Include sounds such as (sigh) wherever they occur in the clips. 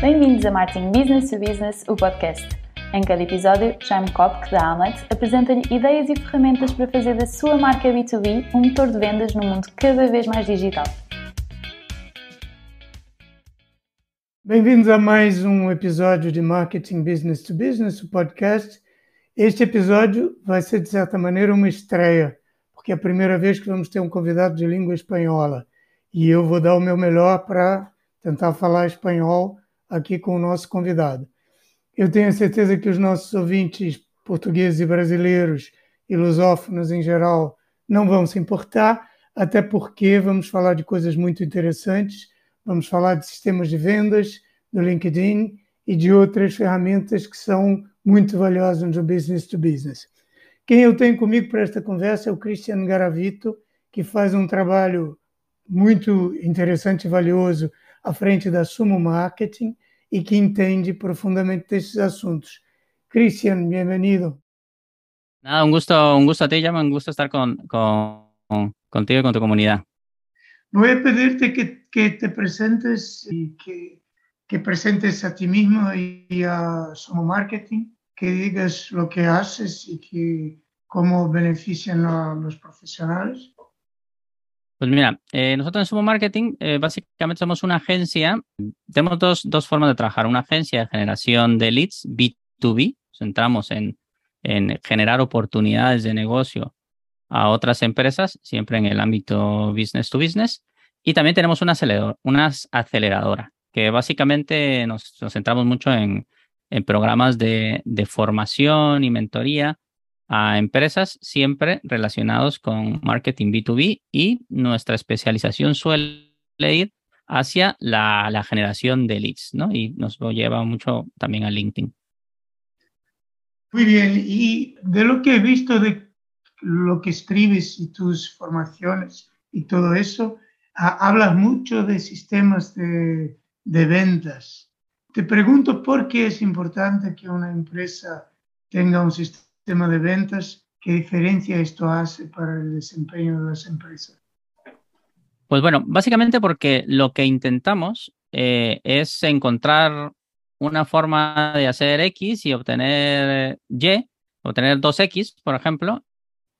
Bem-vindos a Marketing Business to Business, o podcast. Em cada episódio, Jaime Kopk, da Amlet, apresenta-lhe ideias e ferramentas para fazer da sua marca B2B um motor de vendas num mundo cada vez mais digital. Bem-vindos a mais um episódio de Marketing Business to Business, o podcast. Este episódio vai ser, de certa maneira, uma estreia, porque é a primeira vez que vamos ter um convidado de língua espanhola. E eu vou dar o meu melhor para tentar falar espanhol aqui com o nosso convidado. Eu tenho certeza que os nossos ouvintes portugueses e brasileiros e lusófonos em geral não vão se importar, até porque vamos falar de coisas muito interessantes. Vamos falar de sistemas de vendas, do LinkedIn e de outras ferramentas que são muito valiosas no business to business. Quem eu tenho comigo para esta conversa é o Cristiano Garavito, que faz um trabalho muito interessante e valioso à frente da Sumo Marketing e que entende profundamente destes assuntos. Cristian, bem-vindo. Nada, un gusto, un gusto a ti, Llama, un gusto estar con, con, contigo y con tu comunidad. Voy a pedirte que, que te presentes y que, que, presentes a ti mismo y a Sumo Marketing, que digas lo que haces y que, cómo benefician a los profesionales. Pues mira, eh, nosotros en Sumo Marketing eh, básicamente somos una agencia, tenemos dos, dos, formas de trabajar, una agencia de generación de leads B2B, centramos en, en generar oportunidades de negocio a otras empresas, siempre en el ámbito business to business, y también tenemos una, aceleradora, una aceleradora que básicamente nos, nos centramos mucho en, en programas de, de formación y mentoría a empresas siempre relacionados con marketing B2B y nuestra especialización suele ir hacia la, la, generación de leads, ¿no? Y nos lo lleva mucho también a LinkedIn. Muy bien, y de lo que he visto de lo que escribes y tus formaciones y todo eso, hablas mucho de sistemas de, de ventas. Te pregunto por qué es importante que una empresa tenga un sistema tema de ventas, ¿qué diferencia esto hace para el desempeño de las empresas? Pues bueno, básicamente porque lo que intentamos eh, es encontrar una forma de hacer X y obtener Y, obtener 2X, por ejemplo,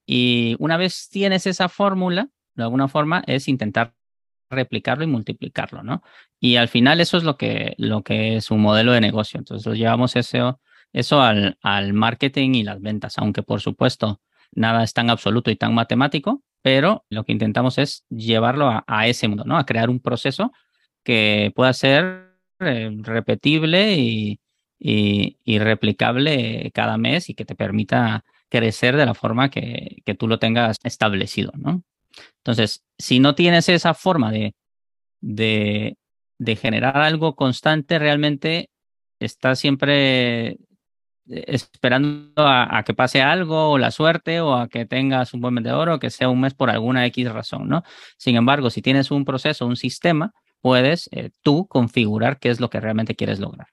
y una vez tienes esa fórmula, de alguna forma es intentar replicarlo y multiplicarlo, ¿no? Y al final eso es lo que, lo que es un modelo de negocio. Entonces lo llevamos eso eso al, al marketing y las ventas, aunque por supuesto nada es tan absoluto y tan matemático, pero lo que intentamos es llevarlo a, ese mundo, ¿no? A crear un proceso que pueda ser eh, repetible y, y, replicable cada mes y que te permita crecer de la forma que, que, tú lo tengas establecido, ¿no? Entonces, si no tienes esa forma de, de, de generar algo constante, realmente estás siempre esperando a, que pase algo o la suerte o a que tengas un buen vendedor o que sea un mes por alguna X razón, ¿no? Sin embargo, si tienes un proceso, un sistema, puedes eh, tú configurar qué es lo que realmente quieres lograr.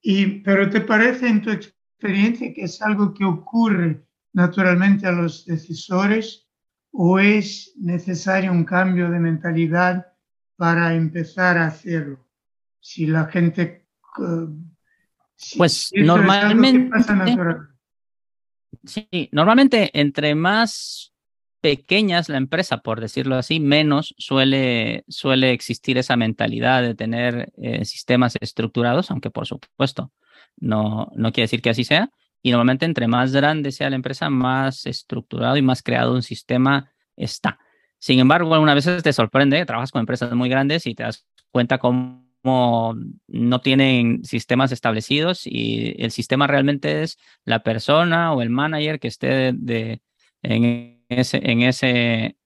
Y, pero ¿te parece en tu experiencia que es algo que ocurre naturalmente a los decisores o es necesario un cambio de mentalidad para empezar a hacerlo? Si la gente pues normalmente. Sí, normalmente entre más pequeñas la empresa, por decirlo así, menos suele, suele existir esa mentalidad de tener eh, sistemas estructurados, aunque por supuesto no, no quiere decir que así sea. Y normalmente entre más grande sea la empresa, más estructurado y más creado un sistema está. Sin embargo, algunas veces te sorprende, trabajas con empresas muy grandes y te das cuenta cómo no tienen sistemas establecidos y el sistema realmente es la persona o el manager que esté de, en, ese, en, ese,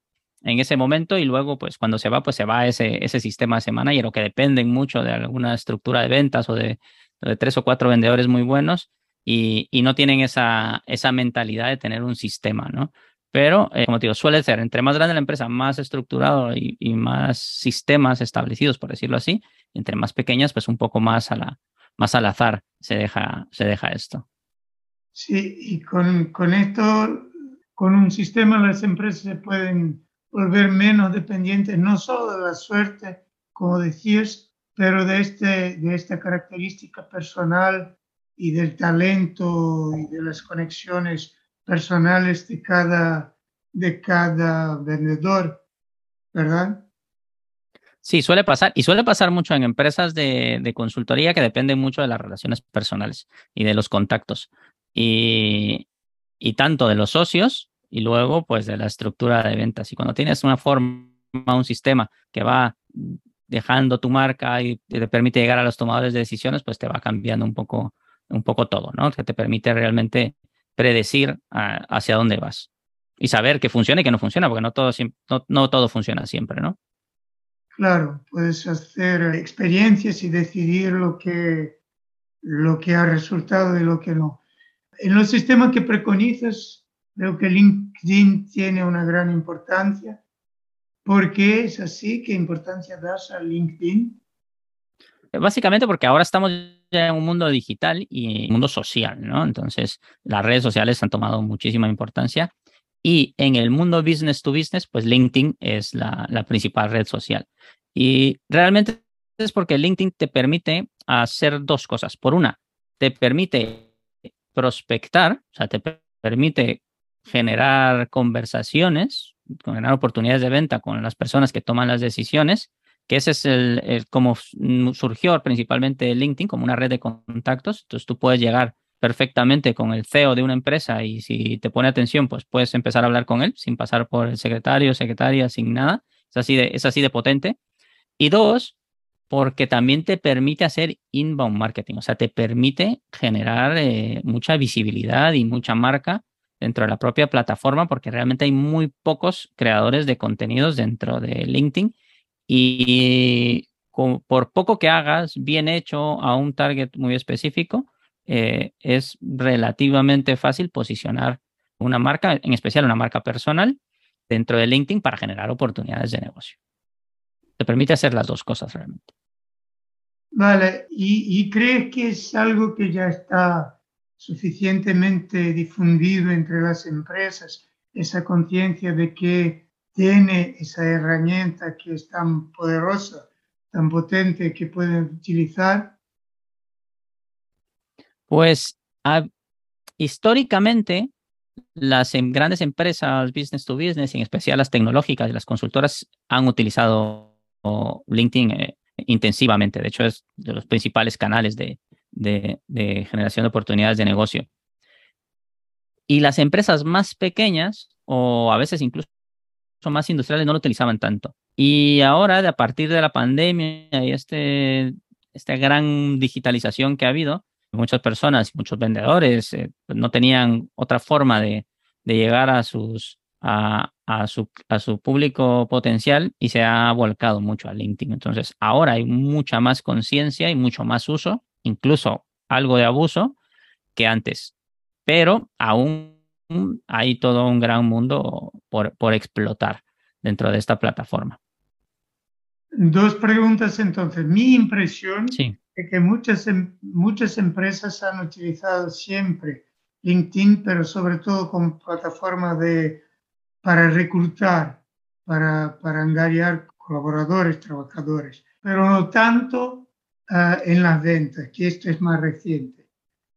en ese momento y luego pues cuando se va pues se va ese, ese sistema, ese manager o que dependen mucho de alguna estructura de ventas o de, de tres o cuatro vendedores muy buenos y, y, no tienen esa, esa mentalidad de tener un sistema, ¿no? Pero, eh, como te digo, suele ser, entre más grande la empresa, más estructurado y, y, más sistemas establecidos, por decirlo así, entre más pequeñas, pues un poco más, a la, más al azar se deja, se deja esto. Sí, y con, con esto, con un sistema las empresas se pueden volver menos dependientes, no solo de la suerte, como decías, pero de, este, de esta característica personal y del talento y de las conexiones personales de cada, de cada vendedor, ¿verdad? Sí, suele pasar, y suele pasar mucho en empresas de, de, consultoría que dependen mucho de las relaciones personales y de los contactos. Y, y tanto de los socios y luego pues de la estructura de ventas. Y cuando tienes una forma, un sistema que va dejando tu marca y te permite llegar a los tomadores de decisiones, pues te va cambiando un poco, un poco todo, ¿no? Que te permite realmente predecir ah, hacia dónde vas y saber que funciona y que no funciona, porque no todo, no, no todo funciona siempre, ¿no? Claro, puedes hacer experiencias y decidir lo que, lo que ha resultado y lo que no. En los sistemas que preconizas, creo que LinkedIn tiene una gran importancia. ¿Por qué es así? ¿Qué importancia das a LinkedIn? Básicamente porque ahora estamos en un mundo digital y un mundo social, ¿no? Entonces, las redes sociales han tomado muchísima importancia y en el mundo business to business, pues LinkedIn es la, la principal red social. Y realmente es porque LinkedIn te permite hacer dos cosas. Por una, te permite prospectar, o sea, te permite generar conversaciones, generar oportunidades de venta con las personas que toman las decisiones, que ese es el, como surgió principalmente LinkedIn como una red de contactos. Entonces tú puedes llegar perfectamente con el CEO de una empresa y si te pone atención, pues puedes empezar a hablar con él sin pasar por el secretario, secretaria, sin nada. Es así de, es así de potente. Y dos, porque también te permite hacer inbound marketing, o sea, te permite generar eh, mucha visibilidad y mucha marca dentro de la propia plataforma, porque realmente hay muy pocos creadores de contenidos dentro de LinkedIn y por poco que hagas bien hecho a un target muy específico, eh, es relativamente fácil posicionar una marca, en especial una marca personal, dentro de LinkedIn para generar oportunidades de negocio. Te permite hacer las dos cosas realmente. Vale, ¿Y, crees que es algo que ya está suficientemente difundido entre las empresas, esa conciencia de que tiene esa herramienta que es tan poderosa, tan potente que pueden utilizar? Pues históricamente las em, grandes empresas business to business, en especial las tecnológicas y las consultoras, han utilizado LinkedIn eh, intensivamente. De hecho, es de los principales canales de, generación de oportunidades de negocio. Y las empresas más pequeñas, o a veces incluso más industriales, no lo utilizaban tanto. Y ahora, a partir de la pandemia y este, esta gran digitalización que ha habido, muchas personas, muchos vendedores eh, no tenían otra forma de, de llegar a sus, a, a su, a su público potencial y se ha volcado mucho a LinkedIn. Entonces, ahora hay mucha más conciencia y mucho más uso, incluso algo de abuso que antes. Pero aún hay todo un gran mundo por, por explotar dentro de esta plataforma. Dos preguntas entonces. Mi impresión es que muchas, em, muchas empresas han utilizado siempre LinkedIn, pero sobre todo como plataforma de para reclutar, para, para engañar colaboradores, trabajadores, pero no tanto uh, en las ventas, que esto es más reciente.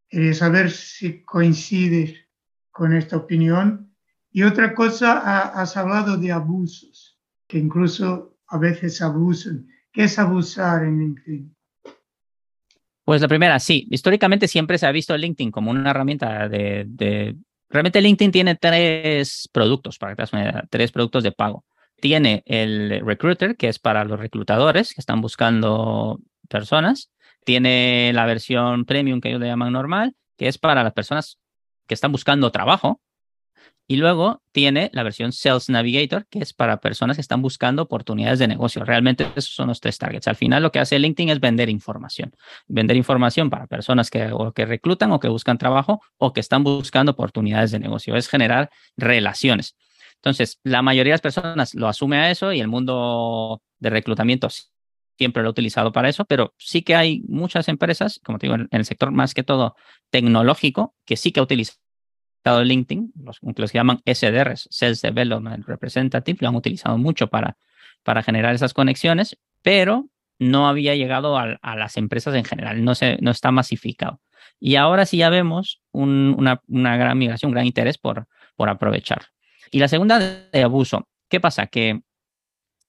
Quería saber si coincides con esta opinión. Y otra cosa, has hablado de abusos, que incluso a veces abusan. ¿Qué es abusar en LinkedIn? Pues la primera, sí. Históricamente siempre se ha visto LinkedIn como una herramienta de, Realmente LinkedIn tiene tres productos, para que te una tres productos de pago. Tiene el Recruiter, que es para los reclutadores que están buscando personas. Tiene la versión premium que ellos le llaman normal, que es para las personas que están buscando trabajo. Y luego tiene la versión Sales Navigator, que es para personas que están buscando oportunidades de negocio. Realmente esos son los tres targets. Al final lo que hace LinkedIn es vender información. Vender información para personas que, que reclutan o que buscan trabajo o que están buscando oportunidades de negocio. Es generar relaciones. Entonces, la mayoría de las personas lo asume a eso y el mundo de reclutamiento siempre lo ha utilizado para eso, pero sí que hay muchas empresas, como te digo, en el sector más que todo tecnológico, que sí que utilizado LinkedIn, los, los que llaman SDRs, Sales Development Representative, lo han utilizado mucho para, para generar esas conexiones, pero no había llegado a, las empresas en general, no, se, no está masificado. Y ahora sí ya vemos una, una, gran migración, un gran interés por, por aprovechar. Y la segunda de abuso. ¿Qué pasa? Que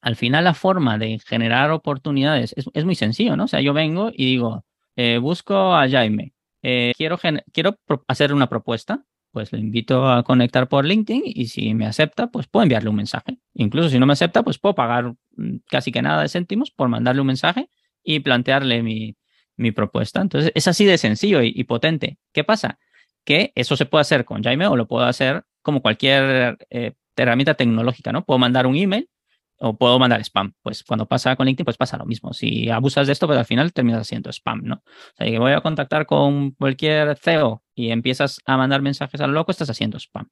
al final la forma de generar oportunidades es, muy sencillo, ¿no? O sea, yo vengo y digo, eh, busco a Jaime, eh, quiero, quiero hacer una propuesta, pues le invito a conectar por LinkedIn y si me acepta, pues puedo enviarle un mensaje. Incluso si no me acepta, pues puedo pagar mm, casi que nada de céntimos por mandarle un mensaje y plantearle mi, propuesta. Entonces, es así de sencillo y, potente. ¿Qué pasa? Que eso se puede hacer con Jaime o lo puedo hacer como cualquier eh, herramienta tecnológica, ¿no? Puedo mandar un email o puedo mandar spam. Pues cuando pasa con LinkedIn, pues pasa lo mismo. Si abusas de esto, pues al final terminas haciendo spam, ¿no? O sea, que voy a contactar con cualquier CEO y empiezas a mandar mensajes a lo loco, estás haciendo spam.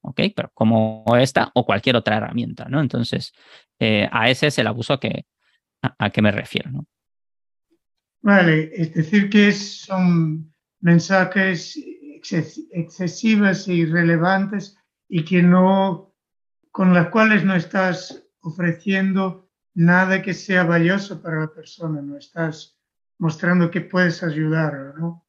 ¿Ok? Pero como esta o cualquier otra herramienta, ¿no? Entonces, eh, a ese es el abuso que, a, que me refiero, ¿no? Vale, es decir, que son mensajes excesivos e irrelevantes y que no, con las cuales no estás ofreciendo nada que sea valioso para la persona, no estás mostrando que puedes ayudar, ¿no?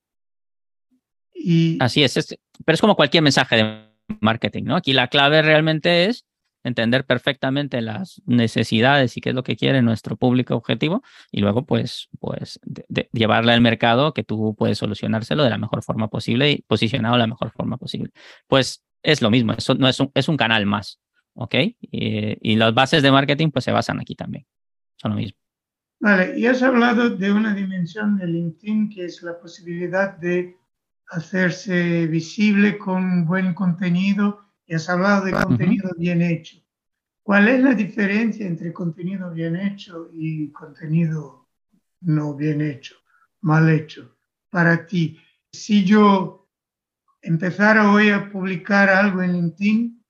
Y... Así es, pero es como cualquier mensaje de marketing, ¿no? Aquí la clave realmente es entender perfectamente las necesidades y qué es lo que quiere nuestro público objetivo y luego pues, pues llevarle al mercado que tú puedes solucionárselo de la mejor forma posible y posicionado de la mejor forma posible. Pues es lo mismo, eso no es un, es un canal más. ¿Ok? Y, las bases de marketing pues se basan aquí también, son lo mismo. Vale, y has hablado de una dimensión de LinkedIn que es la posibilidad de hacerse visible con buen contenido y has hablado de contenido bien hecho. ¿Cuál es la diferencia entre contenido bien hecho y contenido no bien hecho, mal hecho? Para ti, si yo empezara hoy a publicar algo en LinkedIn,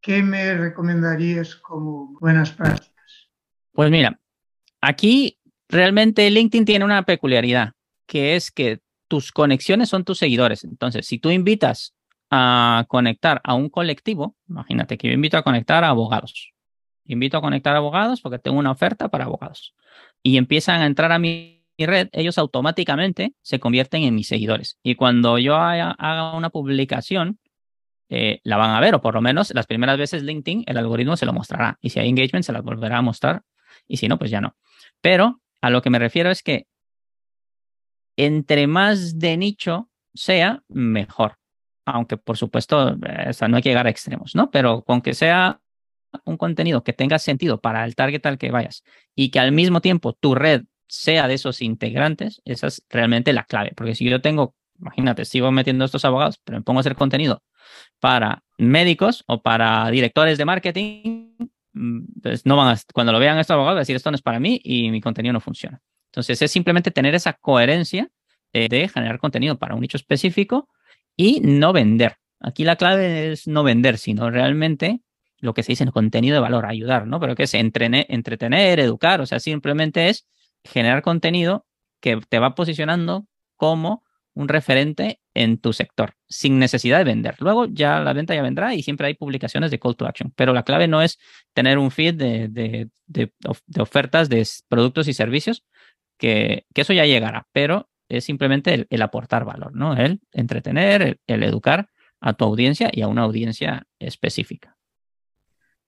¿qué me recomendarías como buenas prácticas? Pues mira, aquí realmente LinkedIn tiene una peculiaridad, que es que tus conexiones son tus seguidores. Entonces, si tú invitas a conectar a un colectivo, imagínate que yo invito a conectar a abogados. Invito a conectar a abogados porque tengo una oferta para abogados. Y empiezan a entrar a mi red, ellos automáticamente se convierten en mis seguidores. Y cuando yo haga una publicación eh, la van a ver, o por lo menos las primeras veces LinkedIn, el algoritmo se lo mostrará. Y si hay engagement, se las volverá a mostrar. Y si no, pues ya no. Pero a lo que me refiero es que entre más de nicho sea, mejor. Aunque, por supuesto, eh, no hay que llegar a extremos, ¿no? Pero con que sea un contenido que tenga sentido para el target al que vayas y que al mismo tiempo tu red sea de esos integrantes, esa es realmente la clave. Porque si yo tengo, imagínate, sigo metiendo estos abogados, pero me pongo a hacer contenido para médicos o para directores de marketing, mm, pues no van a, cuando lo vean estos abogados, decir esto no es para mí y mi contenido no funciona. Entonces es simplemente tener esa coherencia de, generar contenido para un nicho específico y no vender. Aquí la clave es no vender, sino realmente lo que se dice en contenido de valor, ayudar, ¿no? Pero que es entretener, educar, o sea, simplemente es generar contenido que te va posicionando como un referente en tu sector, sin necesidad de vender. Luego ya la venta ya vendrá y siempre hay publicaciones de call to action, pero la clave no es tener un feed de, ofertas de productos y servicios, que, eso ya llegará, pero es simplemente el, aportar valor, ¿no? El entretener, el, educar a tu audiencia y a una audiencia específica.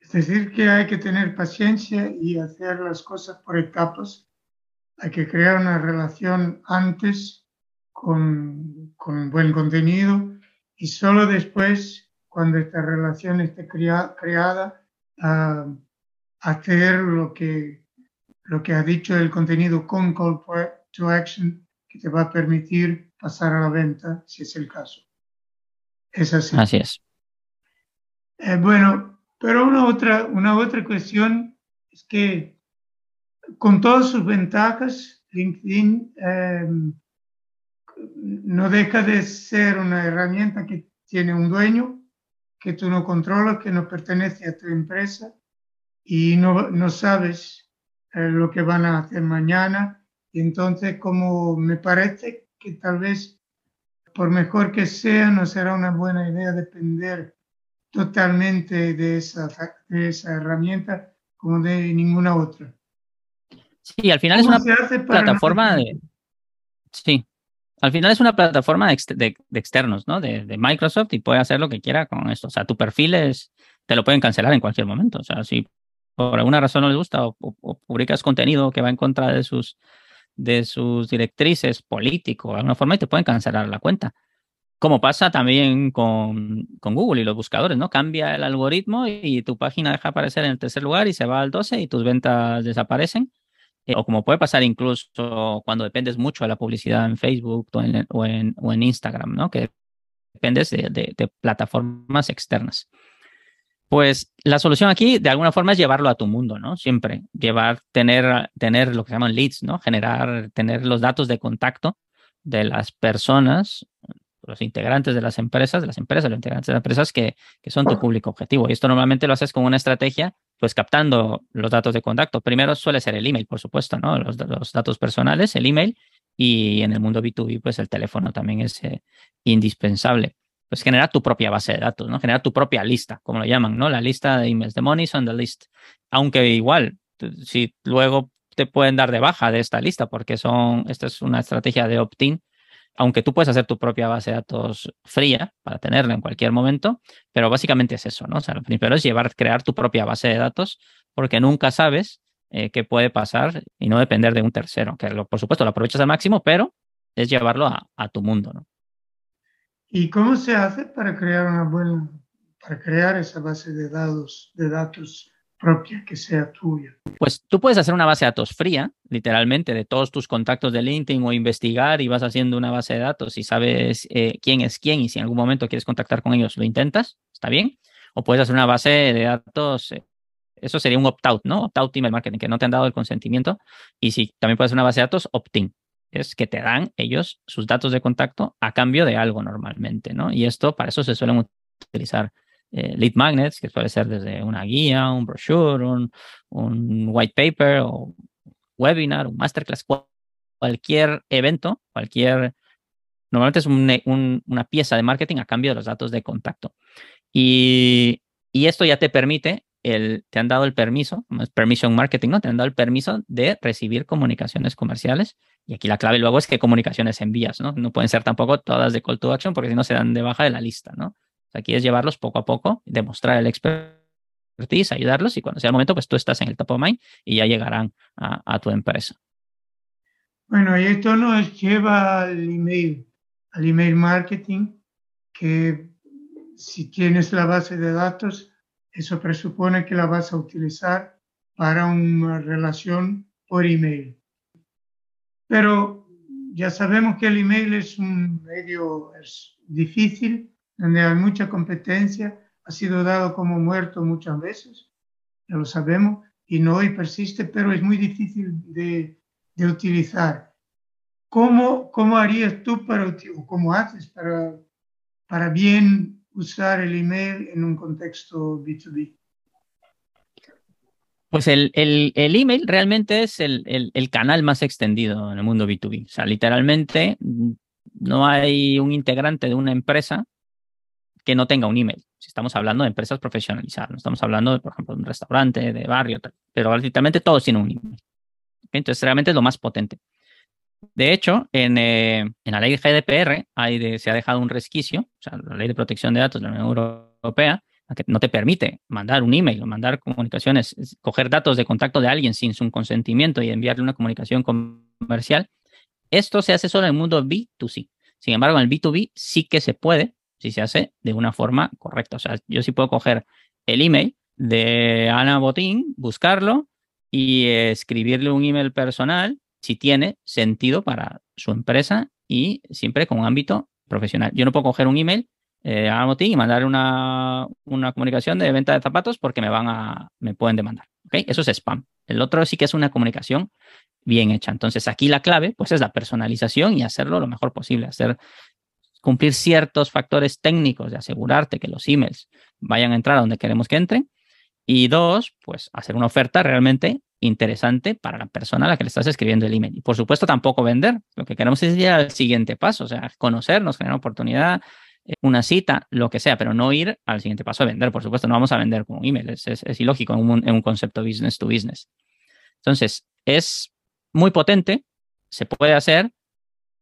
Es decir, que hay que tener paciencia y hacer las cosas por etapas. Hay que crear una relación antes con, con buen contenido y solo después, cuando esta relación esté creada, hacer lo que, lo que ha dicho el contenido con call to action que te va a permitir pasar a la venta, si es el caso. Es así. Así es. Eh, bueno, pero una otra, una otra cuestión es que con todas sus ventajas, LinkedIn eh, no deja de ser una herramienta que tiene un dueño, que tú no controlas, que no pertenece a tu empresa y no, no sabes eh, lo que van a hacer mañana. Y entonces, como me parece que tal vez, por mejor que sea, no será una buena idea depender totalmente de esa, de esa herramienta como de ninguna otra. Sí, al final es una plataforma de... Sí, al final es una plataforma de, externos, ¿no? De, Microsoft y puede hacer lo que quiera con esto. O sea, tu perfil es, te lo pueden cancelar en cualquier momento. O sea, si por alguna razón no les gusta o, publicas contenido que va en contra de sus, de sus directrices políticos de alguna forma y te pueden cancelar la cuenta. Como pasa también con, con, Google y los buscadores, ¿no? Cambia el algoritmo y tu página deja aparecer en el tercer lugar y se va al 12 y tus ventas desaparecen eh, o como puede pasar incluso cuando dependes mucho de la publicidad en Facebook o en, Instagram, ¿no? Que dependes de, de, plataformas externas. Pues la solución aquí, de alguna forma, es llevarlo a tu mundo, ¿no? Siempre llevar, tener, tener lo que se llaman leads, ¿no? Generar, tener los datos de contacto de las personas, los integrantes de las empresas, de las empresas, los integrantes de las empresas que, que son tu público objetivo. Y esto normalmente lo haces con una estrategia pues captando los datos de contacto. Primero suele ser el email, por supuesto, ¿no? Los, datos personales, el email, y en el mundo B2B, pues el teléfono también es eh, indispensable. Pues generar tu propia base de datos, ¿no? Generar tu propia lista, como lo llaman, ¿no? La lista de emails, de money on the list. Aunque igual, si luego te pueden dar de baja de esta lista, porque son, esta es una estrategia de opt-in, aunque tú puedes hacer tu propia base de datos fría para tenerla en cualquier momento, pero básicamente es eso, ¿no? O sea, lo primero es llevar, crear tu propia base de datos, porque nunca sabes eh, qué puede pasar y no depender de un tercero, que por supuesto lo aprovechas al máximo, pero es llevarlo a, tu mundo, ¿no? ¿Y cómo se hace para crear una buena, para crear esa base de datos, de datos propia que sea tuya. Pues tú puedes hacer una base de datos fría, literalmente, de todos tus contactos de LinkedIn o investigar y vas haciendo una base de datos y sabes eh, quién es quién y si en algún momento quieres contactar con ellos, lo intentas, está bien. O puedes hacer una base de datos, eh, eso sería un opt-out, ¿no? Opt-out email marketing, que no te han dado el consentimiento. Y si también puedes hacer una base de datos opt-in, es que te dan ellos sus datos de contacto a cambio de algo normalmente, ¿no? Y esto, para eso se suelen utilizar eh, lead magnets, que puede ser desde una guía, un brochure, un, un white paper o webinar, un masterclass, cualquier evento, cualquier... Normalmente es una pieza de marketing a cambio de los datos de contacto. Y, y esto ya te permite, el, te han dado el permiso, es permission marketing, ¿no? Te han dado el permiso de recibir comunicaciones comerciales. Y aquí la clave luego es qué comunicaciones envías, ¿no? No pueden ser tampoco todas de call to action porque si no se dan de baja de la lista, ¿no? Aquí es llevarlos poco a poco, demostrar el expertise, ayudarlos y cuando sea el momento, pues tú estás en el top of mind y ya llegarán a, tu empresa. Bueno, y esto nos lleva al email, al email marketing, que si tienes la base de datos, eso presupone que la vas a utilizar para una relación por email. Pero ya sabemos que el email es un medio es difícil donde hay mucha competencia, ha sido dado como muerto muchas veces, ya lo sabemos, y no hoy persiste, pero es muy difícil de, de utilizar. ¿Cómo, ¿Cómo harías tú para, o cómo haces para, para bien usar el email en un contexto B2B? Pues el, el, email realmente es el, el, canal más extendido en el mundo B2B. O sea, literalmente no hay un integrante de una empresa que no tenga un email. Si estamos hablando de empresas profesionalizadas, no estamos hablando, de, por ejemplo, de un restaurante, de barrio, pero literalmente todos tienen un email. Entonces, realmente es lo más potente. De hecho, en, eh, en la ley GDPR hay se ha dejado un resquicio, o sea, la ley de protección de datos de la Unión Europea, que no te permite mandar un email mandar comunicaciones, coger datos de contacto de alguien sin su consentimiento y enviarle una comunicación comercial. Esto se hace solo en el mundo B2C. Sin embargo, en el B2B sí que se puede si se hace de una forma correcta. O sea, yo sí puedo coger el email de Ana Botín, buscarlo y escribirle un email personal si tiene sentido para su empresa y siempre con un ámbito profesional. Yo no puedo coger un email eh, a Ana Botín y mandar una, una, comunicación de venta de zapatos porque me van a, me pueden demandar. ¿okay? Eso es spam. El otro sí que es una comunicación bien hecha. Entonces aquí la clave pues es la personalización y hacerlo lo mejor posible, hacer cumplir ciertos factores técnicos de asegurarte que los emails vayan a entrar a donde queremos que entren. Y dos, pues hacer una oferta realmente interesante para la persona a la que le estás escribiendo el email. Y por supuesto tampoco vender. Lo que queremos es ir al siguiente paso, o sea, conocernos, generar oportunidad, eh, una cita, lo que sea, pero no ir al siguiente paso a vender. Por supuesto, no vamos a vender con un email, es, ilógico en un, en un concepto business to business. Entonces, es muy potente, se puede hacer,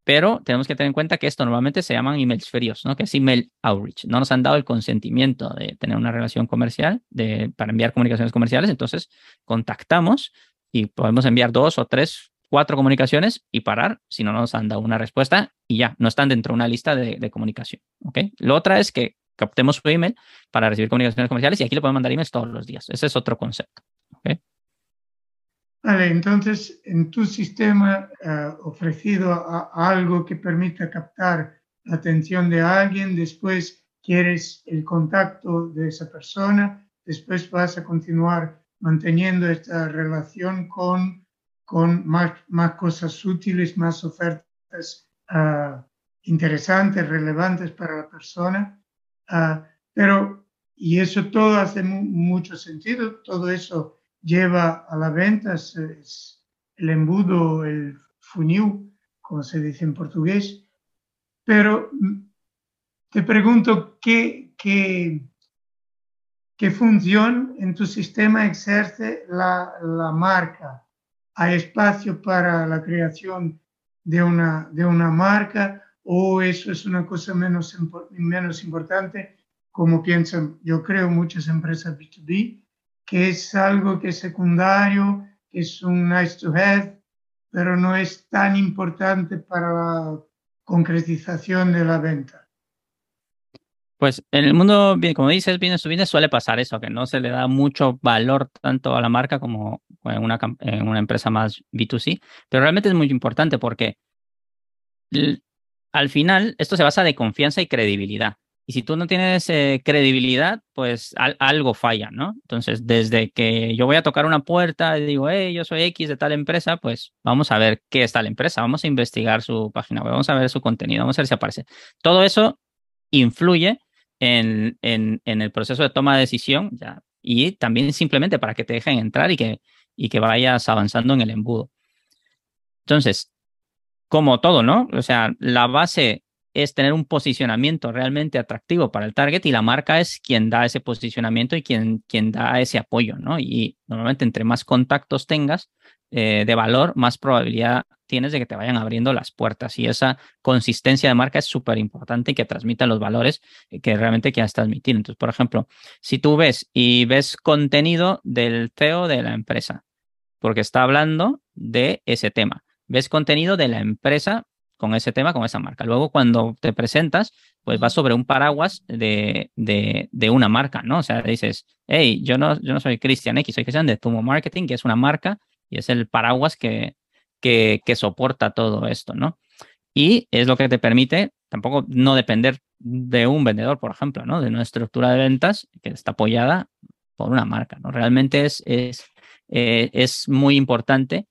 pero tenemos que tener en cuenta que esto normalmente se llaman emails fríos, ¿no? Que es email outreach. No nos han dado el consentimiento de tener una relación comercial, de, para enviar comunicaciones comerciales, entonces contactamos y podemos enviar dos o tres, cuatro comunicaciones y parar si no nos han dado una respuesta y ya, no están dentro de una lista de, comunicación, ¿ok? Lo otra es que captemos su email para recibir comunicaciones comerciales y aquí le podemos mandar emails todos los días. Ese es otro concepto, ¿ok? Vale, entonces en tu sistema uh, ofrecido algo que permita captar la atención de alguien, después quieres el contacto de esa persona, después vas a continuar manteniendo esta relación con, con más, más cosas útiles, más ofertas uh, interesantes, relevantes para la persona. Uh, pero, y eso todo hace mu mucho sentido, todo eso lleva a la venta es, el embudo, el funil, como se dice en portugués. Pero mm, te pregunto, ¿qué, qué, qué función en tu sistema ejerce la, la, marca? ¿Hay espacio para la creación de una, de una marca o eso es una cosa menos, menos importante como piensan, yo creo, muchas empresas B2B? Que es algo que es secundario, que es un nice to have, pero no es tan importante para la concretización de la venta. Pues en el mundo, como dices, bienes bienes suele pasar eso, que no se le da mucho valor tanto a la marca como en una, en una empresa más B2C, pero realmente es muy importante porque al final esto se basa de confianza y credibilidad. Y si tú no tienes eh, credibilidad, pues algo falla, ¿no? Entonces, desde que yo voy a tocar una puerta y digo, hey, yo soy X de tal empresa, pues vamos a ver qué es tal empresa, vamos a investigar su página web, vamos a ver su contenido, vamos a ver si aparece. Todo eso influye en, en, en el proceso de toma de decisión ya, y también simplemente para que te dejen entrar y que, y que vayas avanzando en el embudo. Entonces, como todo, ¿no? O sea, la base es tener un posicionamiento realmente atractivo para el target y la marca es quien da ese posicionamiento y quien, quien da ese apoyo, ¿no? Y normalmente entre más contactos tengas eh, de valor, más probabilidad tienes de que te vayan abriendo las puertas y esa consistencia de marca es súper importante y que transmita los valores que realmente quieras transmitir. Entonces, por ejemplo, si tú ves y ves contenido del CEO de la empresa, porque está hablando de ese tema, ves contenido de la empresa con ese tema, con esa marca. Luego, cuando te presentas, pues vas sobre un paraguas de, de, una marca, ¿no? O sea, dices, hey, yo no, yo no soy Christian X, soy Cristian de Tumo Marketing, que es una marca y es el paraguas que, que, que soporta todo esto, ¿no? Y es lo que te permite tampoco no depender de un vendedor, por ejemplo, ¿no? De una estructura de ventas que está apoyada por una marca, ¿no? Realmente es, es, eh, es muy importante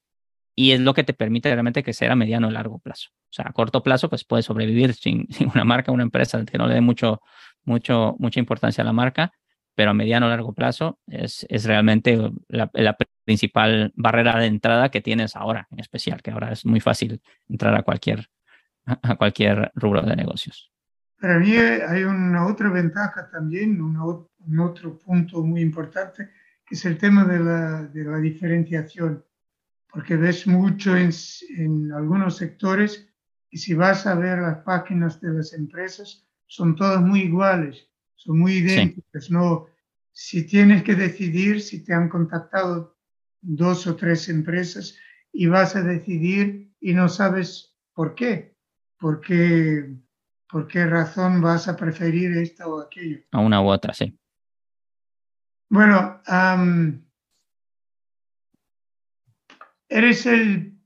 y es lo que te permite realmente crecer a mediano o largo plazo. O sea, a corto plazo, pues puedes sobrevivir sin, (laughs) sin una marca, una empresa que no le dé mucho, mucho, mucha importancia a la marca, pero a mediano o largo plazo es, es realmente la, la, principal barrera de entrada que tienes ahora, en especial, que ahora es muy fácil entrar a cualquier, a cualquier rubro de negocios. Para mí hay una otra ventaja también, un otro punto muy importante, que es el tema de la, de la diferenciación porque ves mucho en, en, algunos sectores y si vas a ver las páginas de las empresas, son todas muy iguales, son muy idénticas. No, si tienes que decidir, si te han contactado dos o tres empresas y vas a decidir y no sabes por qué, por qué, por qué razón vas a preferir esta o aquello. A una u otra, sí. Bueno, um, Eres el,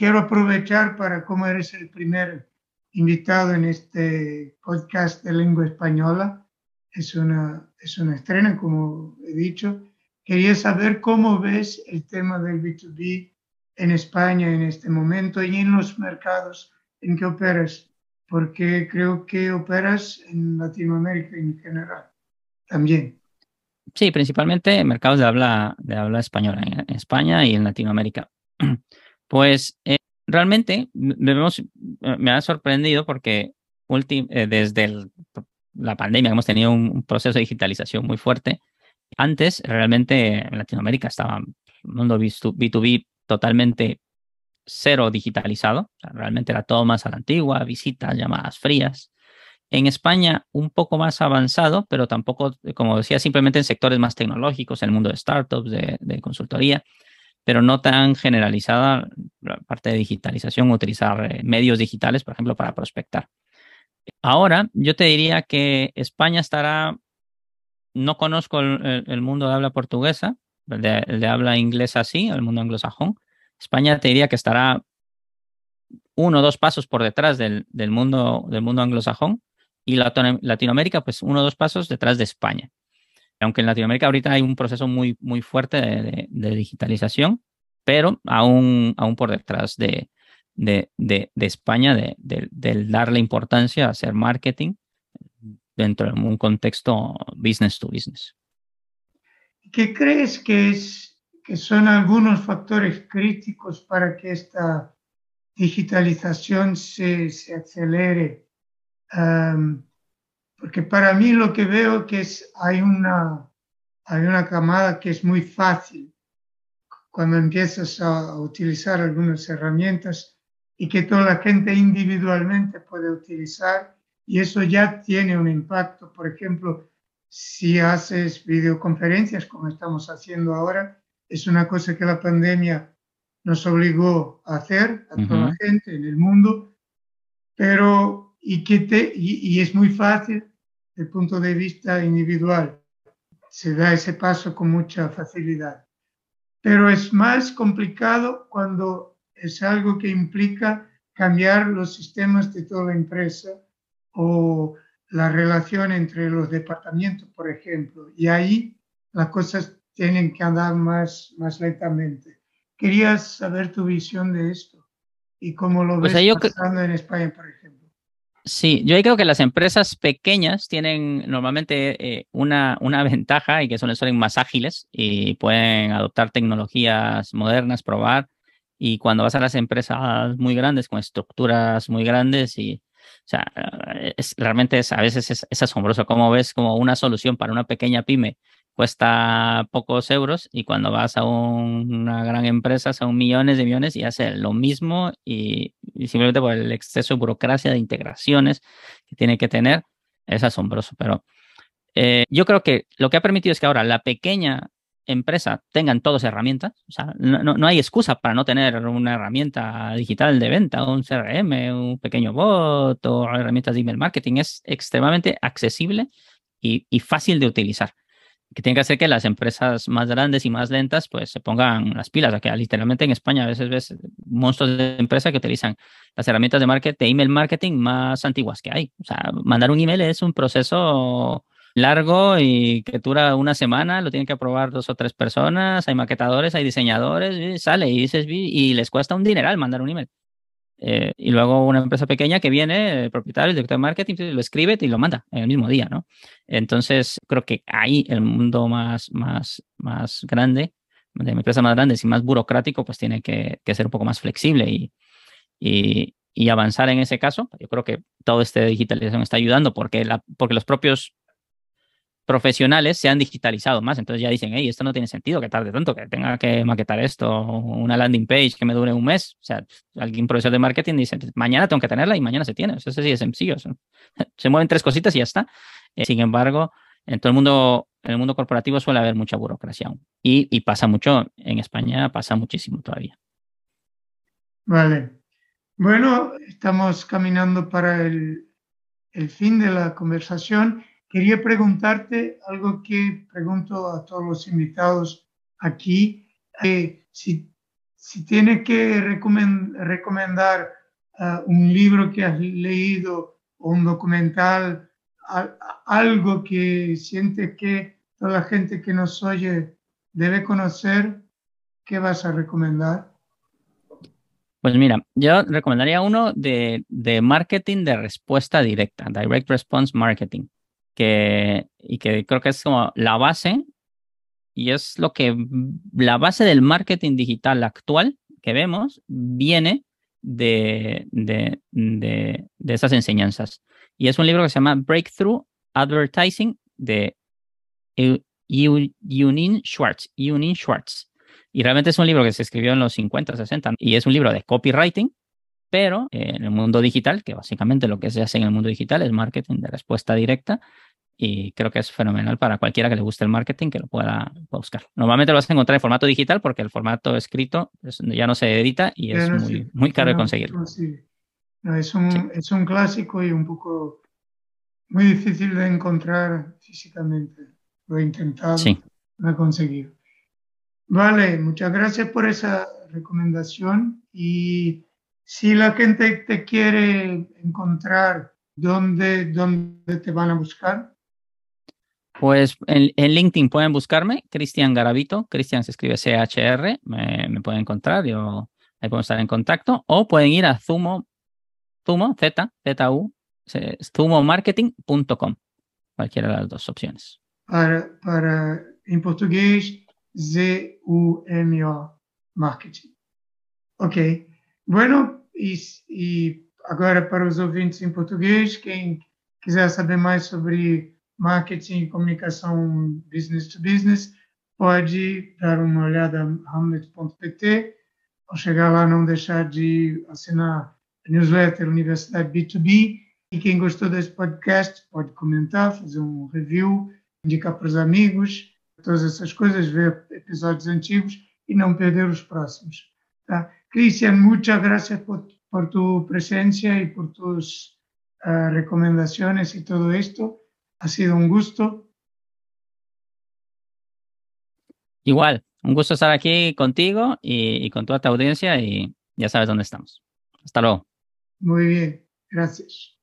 quiero aprovechar para como eres el primer invitado en este podcast de lengua española. Es una, es una estrena, como he dicho. Quería saber cómo ves el tema del B2B en España en este momento y en los mercados en que operas, porque creo que operas en Latinoamérica en general también. Sí, principalmente en mercados de habla, de habla española, en España y en Latinoamérica. (clears throat) Pues eh, realmente me, me, ha sorprendido porque eh, desde la pandemia hemos tenido un, proceso de digitalización muy fuerte. Antes, realmente en Latinoamérica estaba un mundo B2B totalmente cero digitalizado, realmente era todo más a la antigua, visitas, llamadas frías. En España un poco más avanzado, pero tampoco, como decía, simplemente en sectores más tecnológicos, en el mundo de startups, de, consultoría, pero no tan generalizada la parte de digitalización, utilizar eh, medios digitales, por ejemplo, para prospectar. Ahora, yo te diría que España estará, no conozco el, mundo de habla portuguesa, el de, habla inglesa sí, el mundo anglosajón. España te diría que estará uno o dos pasos por detrás del, mundo, del mundo anglosajón y Latinoamérica, pues uno o dos pasos detrás de España. Aunque en Latinoamérica ahorita hay un proceso muy, muy fuerte de, digitalización, pero aún, aún por detrás de, de, de, de España, de, darle importancia a hacer marketing dentro de un contexto business to business. ¿Qué crees que, es, que son algunos factores críticos para que esta digitalización se, se acelere? Porque para mí lo que veo que es hay una, hay una camada que es muy fácil cuando empiezas a utilizar algunas herramientas y que toda la gente individualmente puede utilizar y eso ya tiene un impacto. Por ejemplo, si haces videoconferencias como estamos haciendo ahora, es una cosa que la pandemia nos obligó a hacer a toda la gente en el mundo, pero y que te, y, es muy fácil el punto de vista individual. Se da ese paso con mucha facilidad. Pero es más complicado cuando es algo que implica cambiar los sistemas de toda la empresa o la relación entre los departamentos, por ejemplo. Y ahí las cosas tienen que andar más, más lentamente. Quería saber tu visión de esto y cómo lo ves pasando en España, por ejemplo. Sí, yo creo que las empresas pequeñas tienen normalmente eh, una, una (laughs) ventaja y que son, son más ágiles y pueden adoptar tecnologías modernas, probar. Y cuando vas a las empresas muy grandes, con estructuras muy grandes, y, o sea, es, realmente es, a veces es, asombroso cómo ves como una solución para una pequeña pyme cuesta pocos euros y cuando vas a una gran empresa son millones de millones y hace lo mismo y, simplemente por el exceso de burocracia, de integraciones que tiene que tener, es asombroso. Pero eh, yo creo que lo que ha permitido es que ahora la pequeña empresa tengan todas herramientas. O sea, no, hay excusa para no tener una herramienta digital de venta, un CRM, un pequeño bot o herramientas de email marketing. Es extremadamente accesible y, fácil de utilizar. Que tiene que hacer que las empresas más grandes y más lentas pues se pongan las pilas. O que literalmente en España a veces ves monstruos de empresa que utilizan las herramientas de marketing, email marketing más antiguas que hay. O sea, mandar un email es un proceso largo y que dura una semana, lo tienen que aprobar dos o tres personas, hay maquetadores, hay diseñadores, y sale y dices, y les cuesta un dineral mandar un email. Eh, y luego una empresa pequeña que viene, el propietario, el director de marketing, lo escribe y lo manda en el mismo día, ¿no? Entonces, creo que ahí el mundo más, más, más grande, de empresas más grandes y más burocrático, pues tiene que, que ser un poco más flexible y, y, y, avanzar en ese caso. Yo creo que todo este digitalización está ayudando porque, la, porque los propios profesionales se han digitalizado más. Entonces ya dicen, hey, esto no tiene sentido que tarde tanto, que tenga que maquetar esto, una landing page que me dure un mes. O sea, alguien profesor de marketing dice, mañana tengo que tenerla y mañana se tiene. Eso sí es sencillo. (laughs) Se mueven tres cositas y ya está. Eh, sin embargo, en todo el mundo, en el mundo corporativo suele haber mucha burocracia aún. Y, y pasa mucho, en España pasa muchísimo todavía. Vale. Bueno, estamos caminando para el, el fin de la conversación. Quería preguntarte algo que pregunto a todos los invitados aquí, eh, si, si tiene que recomendar ah, un libro que has leído o un documental, algo que siente que toda la gente que nos oye debe conocer, ¿qué vas a recomendar? Pues mira, yo recomendaría uno de, de marketing de respuesta directa, Direct Response Marketing que, y que creo que es como la base y es lo que la base del marketing digital actual que vemos viene de, de, de, de esas enseñanzas. Y es un libro que se llama Breakthrough Advertising de Yunin Schwartz. Yunin Schwartz. Y realmente es un libro que se escribió en los 50, 60 y es un libro de copywriting, pero en el mundo digital, que básicamente lo que se hace en el mundo digital es marketing de respuesta directa y creo que es fenomenal para cualquiera que le guste el marketing que lo pueda, buscar. Normalmente lo vas a encontrar en formato digital porque el formato escrito ya no se edita y es muy, muy caro de conseguirlo. es, un, es un clásico y un poco muy difícil de encontrar físicamente. Lo he intentado, sí. lo he conseguido. Vale, muchas gracias por esa recomendación y si la gente te quiere encontrar, ¿dónde, dónde te van a buscar? Pues en, LinkedIn pueden buscarme, Cristian Garavito, Cristian se escribe CHR, me, me, pueden encontrar, yo ahí puedo estar en contacto, o pueden ir a Zumo, Zumo, Z, Z-U, zumomarketing.com, cualquiera de las dos opciones. Para, para en portugués, Z-U-M-O, marketing. Ok, bueno, e, e agora para os ouvintes em português, quem quiser saber mais sobre marketing e comunicação business to business, pode dar uma olhada hamlet.pt. Ao chegar lá, não deixar de assinar a newsletter Universidade B2B. E quem gostou desse podcast pode comentar, fazer um review, indicar para os amigos, todas essas coisas, ver episódios antigos e não perder os próximos. Tá? Cristian, muchas gracias por, por tu presencia y por tus uh, recomendaciones y todo esto. Ha sido un gusto. Igual, un gusto estar aquí contigo y, y con toda tu audiencia y ya sabes dónde estamos. Hasta luego. Muy bien, gracias.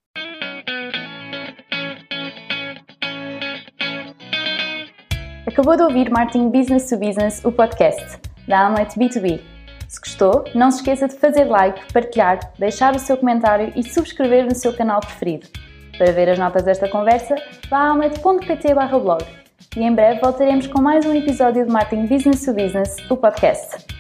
Acabou de ouvir Marketing Business to Business, o podcast da Amlet B2B. Se gostou, não se esqueça de fazer like, partilhar, deixar o seu comentário e subscrever no seu canal preferido. Para ver as notas desta conversa, vá a amlet.pt blog. E em breve voltaremos com mais um episódio de Marketing Business to Business, o podcast.